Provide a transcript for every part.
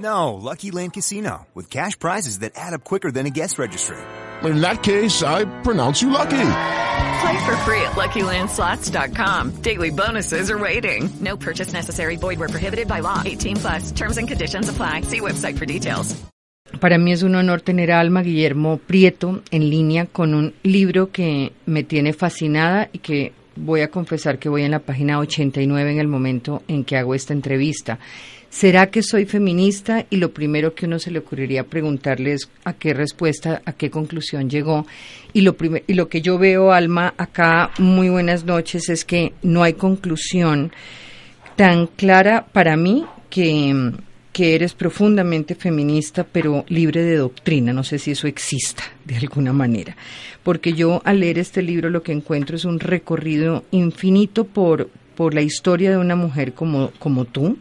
No, Lucky Land Casino, with cash prizes that add up quicker than a guest registry. In that case, I pronounce you lucky. Play for free at LuckyLandSlots.com. Daily bonuses are waiting. No purchase necessary. Void where prohibited by law. 18 plus. Terms and conditions apply. See website for details. Para mí es un honor tener a Alma Guillermo Prieto en línea con un libro que me tiene fascinada y que voy a confesar que voy en la página 89 en el momento en que hago esta entrevista. ¿Será que soy feminista? Y lo primero que uno se le ocurriría preguntarle es a qué respuesta, a qué conclusión llegó. Y lo, y lo que yo veo, Alma, acá, muy buenas noches, es que no hay conclusión tan clara para mí que, que eres profundamente feminista, pero libre de doctrina. No sé si eso exista de alguna manera. Porque yo al leer este libro lo que encuentro es un recorrido infinito por, por la historia de una mujer como, como tú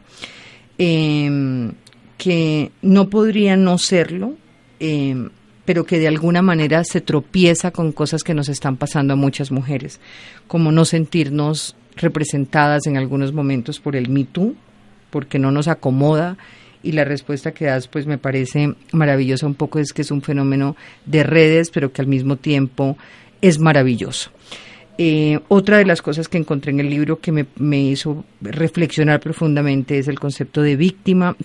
eh, que no podría no serlo, eh, pero que de alguna manera se tropieza con cosas que nos están pasando a muchas mujeres, como no sentirnos representadas en algunos momentos por el Me Too, porque no nos acomoda y la respuesta que das pues me parece maravillosa un poco es que es un fenómeno de redes pero que al mismo tiempo es maravilloso. Eh, otra de las cosas que encontré en el libro que me, me, hizo reflexionar profundamente es el concepto de víctima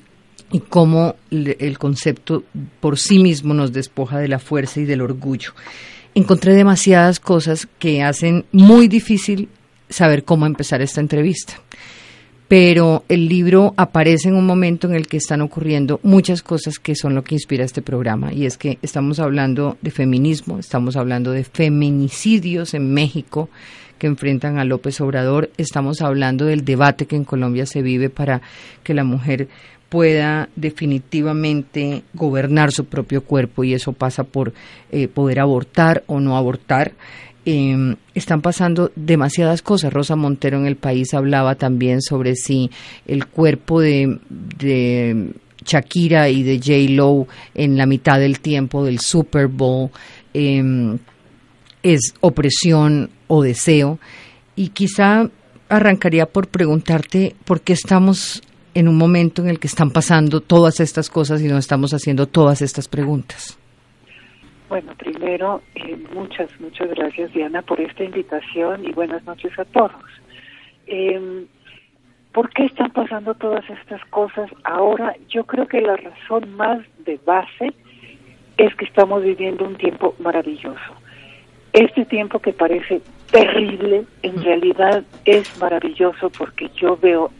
y cómo el concepto por sí mismo nos despoja de la fuerza y del orgullo. Encontré demasiadas cosas que hacen muy difícil saber cómo empezar esta entrevista pero el libro aparece en un momento en el que están ocurriendo muchas cosas que son lo que inspira este programa y es que estamos hablando de feminismo, estamos hablando de feminicidios en México que enfrentan a López Obrador, estamos hablando del debate que en Colombia se vive para que la mujer pueda definitivamente gobernar su propio cuerpo y eso pasa por eh, poder abortar o no abortar. Eh, están pasando demasiadas cosas. Rosa Montero en el país hablaba también sobre si el cuerpo de, de Shakira y de J. Lo en la mitad del tiempo del Super Bowl eh, es opresión o deseo. Y quizá arrancaría por preguntarte por qué estamos en un momento en el que están pasando todas estas cosas y no estamos haciendo todas estas preguntas. Bueno, primero, eh, muchas, muchas gracias Diana por esta invitación y buenas noches a todos. Eh, ¿Por qué están pasando todas estas cosas ahora? Yo creo que la razón más de base es que estamos viviendo un tiempo maravilloso. Este tiempo que parece terrible, en realidad es maravilloso porque yo veo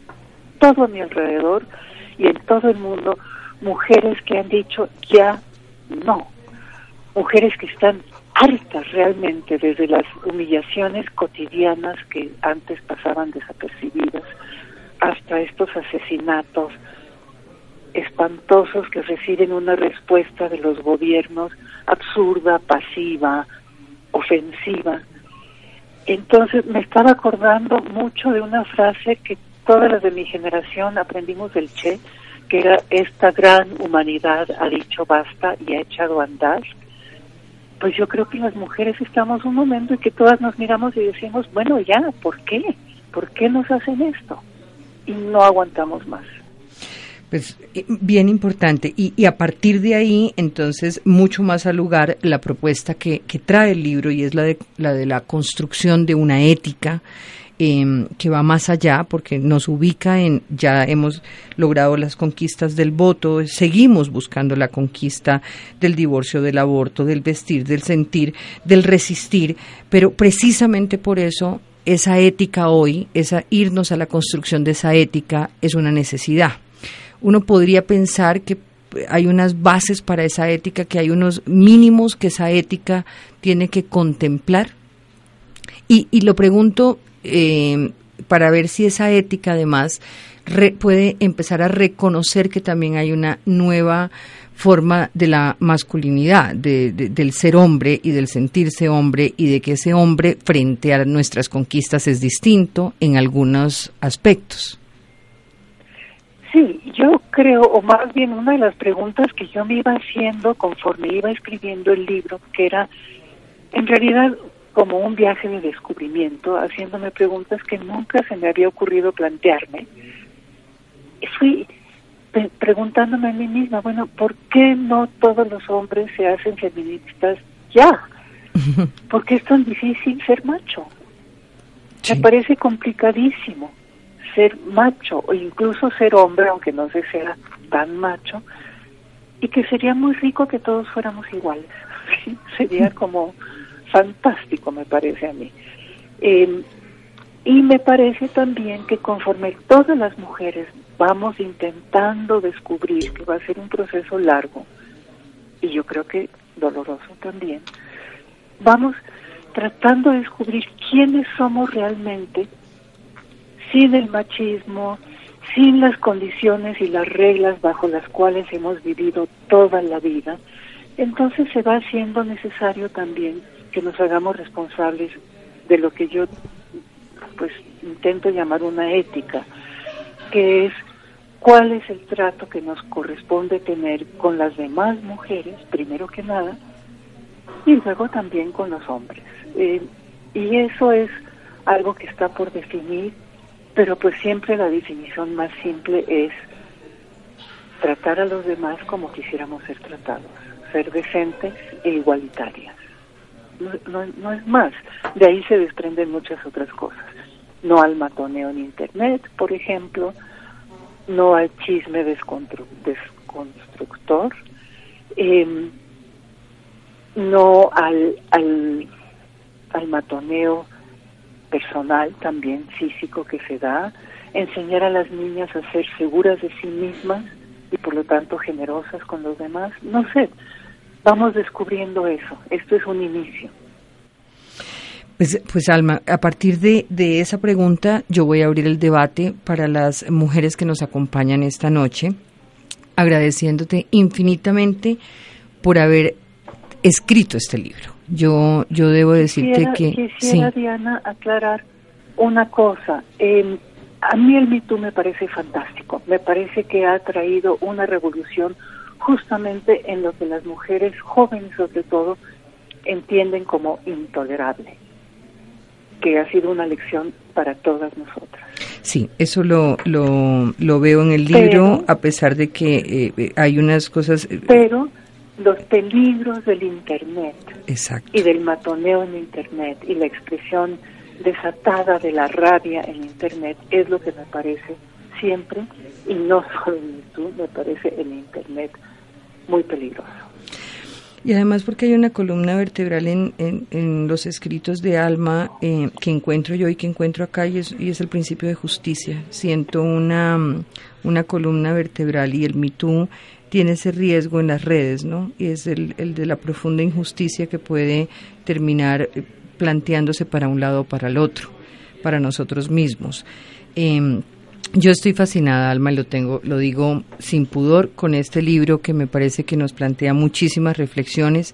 todo a mi alrededor y en todo el mundo mujeres que han dicho ya no, mujeres que están hartas realmente desde las humillaciones cotidianas que antes pasaban desapercibidas hasta estos asesinatos espantosos que reciben una respuesta de los gobiernos absurda, pasiva, ofensiva. Entonces me estaba acordando mucho de una frase que todas las de mi generación aprendimos del Che, que era esta gran humanidad ha dicho basta y ha echado a andar pues yo creo que las mujeres estamos un momento en que todas nos miramos y decimos, bueno, ya, ¿por qué? ¿Por qué nos hacen esto? Y no aguantamos más. Pues bien importante. Y, y, a partir de ahí, entonces, mucho más al lugar la propuesta que, que trae el libro y es la de la, de la construcción de una ética eh, que va más allá porque nos ubica en, ya hemos logrado las conquistas del voto, seguimos buscando la conquista del divorcio, del aborto, del vestir, del sentir, del resistir, pero precisamente por eso esa ética hoy, esa irnos a la construcción de esa ética es una necesidad. Uno podría pensar que hay unas bases para esa ética, que hay unos mínimos que esa ética tiene que contemplar. Y, y lo pregunto eh, para ver si esa ética además puede empezar a reconocer que también hay una nueva forma de la masculinidad, de, del ser hombre y del sentirse hombre y de que ese hombre frente a nuestras conquistas es distinto en algunos aspectos. Sí, yo creo, o más bien una de las preguntas que yo me iba haciendo conforme iba escribiendo el libro, que era en realidad como un viaje de descubrimiento, haciéndome preguntas que nunca se me había ocurrido plantearme. Fui preguntándome a mí misma, bueno, ¿por qué no todos los hombres se hacen feministas ya? ¿Por qué es tan difícil ser macho? Me parece complicadísimo ser macho o incluso ser hombre, aunque no se sea tan macho, y que sería muy rico que todos fuéramos iguales. Sería como fantástico, me parece a mí. Em, y me parece también que conforme todas las mujeres vamos intentando descubrir que va a ser un proceso largo, y yo creo que doloroso también, vamos tratando de descubrir quiénes somos realmente sin el machismo, sin las condiciones y las reglas bajo las cuales hemos vivido toda la vida, entonces se va haciendo necesario también que nos hagamos responsables de lo que yo pues intento llamar una ética, que es cuál es el trato que nos corresponde tener con las demás mujeres, primero que nada, y luego también con los hombres. Eh, y eso es algo que está por definir, pero pues siempre la definición más simple es tratar a los demás como quisiéramos ser tratados, ser decentes e igualitarias no, no, es más. De ahí se desprenden muchas otras cosas. No al matoneo en Internet, por ejemplo, no al chisme desconstructor, em, no al, al, al matoneo personal, también físico que se da, enseñar a las niñas a ser seguras de sí mismas y por lo tanto generosas con los demás, no sé, vamos descubriendo eso. Esto es un inicio. Pues, pues, Alma, a partir de, de, esa pregunta yo voy a abrir el debate para las mujeres que nos acompañan esta noche, agradeciéndote infinitamente por haber escrito este libro. Yo, yo debo decirte que... Quisiera, Diana, aclarar una cosa. a mí el Me me parece fantástico. Me parece que ha traído una revolución justamente en lo que las mujeres jóvenes sobre todo entienden como intolerable, que ha sido una lección para todas nosotras. Sí, eso lo, lo, lo veo en el libro, a pesar de que eh, eh, hay unas cosas... Eh, pero los peligros del Internet y del matoneo en Internet y la expresión desatada de la rabia en Internet es lo que me parece siempre, y no solo en YouTube, me parece en Internet muy peligroso. Y además porque hay una columna vertebral en, en, los escritos de Alma eh, que encuentro yo y que encuentro acá y es, y es el principio de justicia. Siento una, una columna vertebral y el Me tiene ese riesgo en las redes, ¿no? Y es el, el de la profunda injusticia que puede terminar eh, planteándose para un lado o para el otro, para nosotros mismos. Eh, yo estoy fascinada, Alma, y lo tengo, lo digo sin pudor, con este libro que me parece que nos plantea muchísimas reflexiones.